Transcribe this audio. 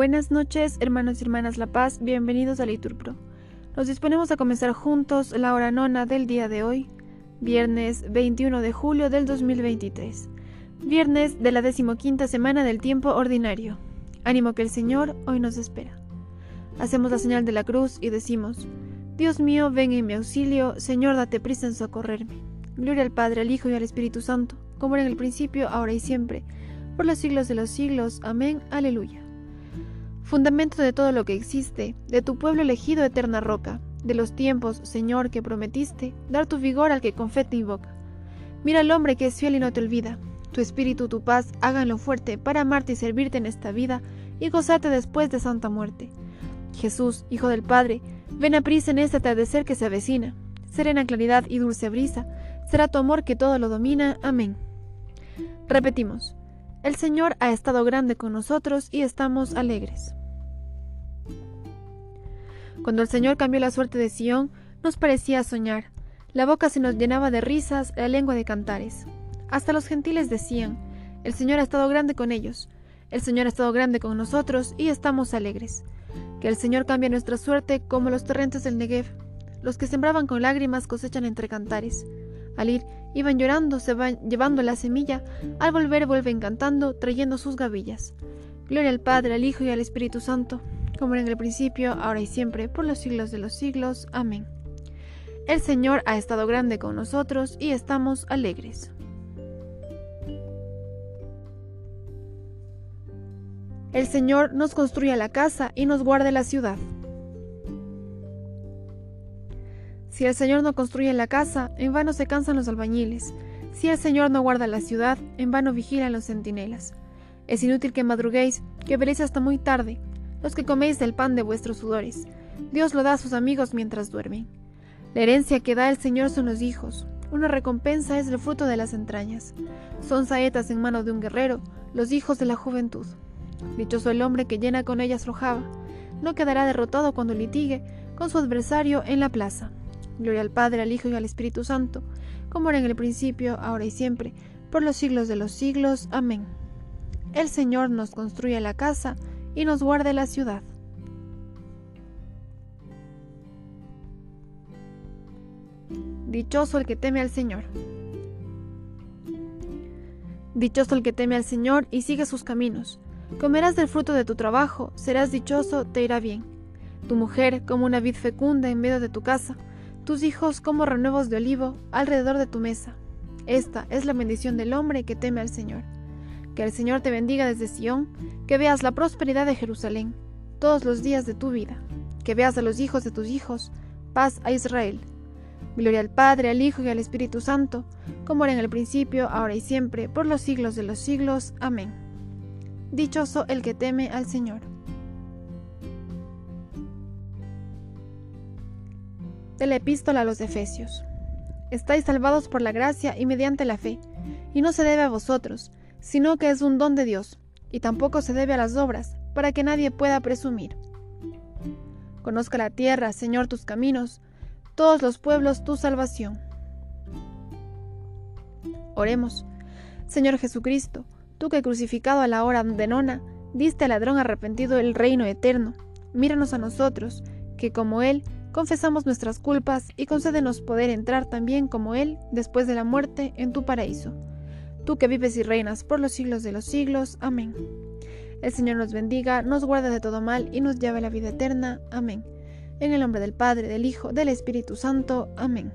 Buenas noches, hermanos y hermanas La Paz, bienvenidos a Liturpro. Nos disponemos a comenzar juntos la hora nona del día de hoy, viernes 21 de julio del 2023, viernes de la decimoquinta semana del tiempo ordinario. Ánimo que el Señor hoy nos espera. Hacemos la señal de la cruz y decimos, Dios mío, ven en mi auxilio, Señor, date prisa en socorrerme. Gloria al Padre, al Hijo y al Espíritu Santo, como era en el principio, ahora y siempre, por los siglos de los siglos. Amén. Aleluya fundamento de todo lo que existe, de tu pueblo elegido eterna roca, de los tiempos, Señor, que prometiste, dar tu vigor al que con fe te invoca. Mira al hombre que es fiel y no te olvida. Tu espíritu, tu paz, háganlo fuerte para amarte y servirte en esta vida y gozarte después de santa muerte. Jesús, Hijo del Padre, ven a prisa en este atardecer que se avecina. Serena claridad y dulce brisa, será tu amor que todo lo domina. Amén. Repetimos, el Señor ha estado grande con nosotros y estamos alegres. Cuando el Señor cambió la suerte de Sión, nos parecía soñar. La boca se nos llenaba de risas, la lengua de cantares. Hasta los gentiles decían, el Señor ha estado grande con ellos, el Señor ha estado grande con nosotros y estamos alegres. Que el Señor cambie nuestra suerte como los torrentes del Negev. Los que sembraban con lágrimas cosechan entre cantares. Al ir, iban llorando, se van llevando la semilla, al volver vuelven cantando, trayendo sus gavillas. Gloria al Padre, al Hijo y al Espíritu Santo como en el principio, ahora y siempre, por los siglos de los siglos. Amén. El Señor ha estado grande con nosotros y estamos alegres. El Señor nos construye la casa y nos guarde la ciudad. Si el Señor no construye la casa, en vano se cansan los albañiles. Si el Señor no guarda la ciudad, en vano vigilan los centinelas. Es inútil que madruguéis, que veréis hasta muy tarde, los que coméis del pan de vuestros sudores. Dios lo da a sus amigos mientras duermen. La herencia que da el Señor son los hijos. Una recompensa es el fruto de las entrañas. Son saetas en mano de un guerrero, los hijos de la juventud. Dichoso el hombre que llena con ellas rojaba. No quedará derrotado cuando litigue con su adversario en la plaza. Gloria al Padre, al Hijo y al Espíritu Santo, como era en el principio, ahora y siempre, por los siglos de los siglos. Amén. El Señor nos construye la casa, y nos guarde la ciudad. Dichoso el que teme al Señor. Dichoso el que teme al Señor y sigue sus caminos. Comerás del fruto de tu trabajo, serás dichoso, te irá bien. Tu mujer como una vid fecunda en medio de tu casa, tus hijos como renuevos de olivo alrededor de tu mesa. Esta es la bendición del hombre que teme al Señor. Que el Señor te bendiga desde Sión, que veas la prosperidad de Jerusalén todos los días de tu vida, que veas a los hijos de tus hijos, paz a Israel. Gloria al Padre, al Hijo y al Espíritu Santo, como era en el principio, ahora y siempre, por los siglos de los siglos. Amén. Dichoso el que teme al Señor. De la epístola a los Efesios. Estáis salvados por la gracia y mediante la fe, y no se debe a vosotros, sino que es un don de Dios, y tampoco se debe a las obras, para que nadie pueda presumir. Conozca la tierra, Señor, tus caminos, todos los pueblos tu salvación. Oremos. Señor Jesucristo, tú que crucificado a la hora de nona, diste al ladrón arrepentido el reino eterno, míranos a nosotros, que como Él confesamos nuestras culpas y concédenos poder entrar también como Él, después de la muerte, en tu paraíso tú que vives y reinas por los siglos de los siglos. Amén. El Señor nos bendiga, nos guarde de todo mal y nos lleve a la vida eterna. Amén. En el nombre del Padre, del Hijo, del Espíritu Santo. Amén.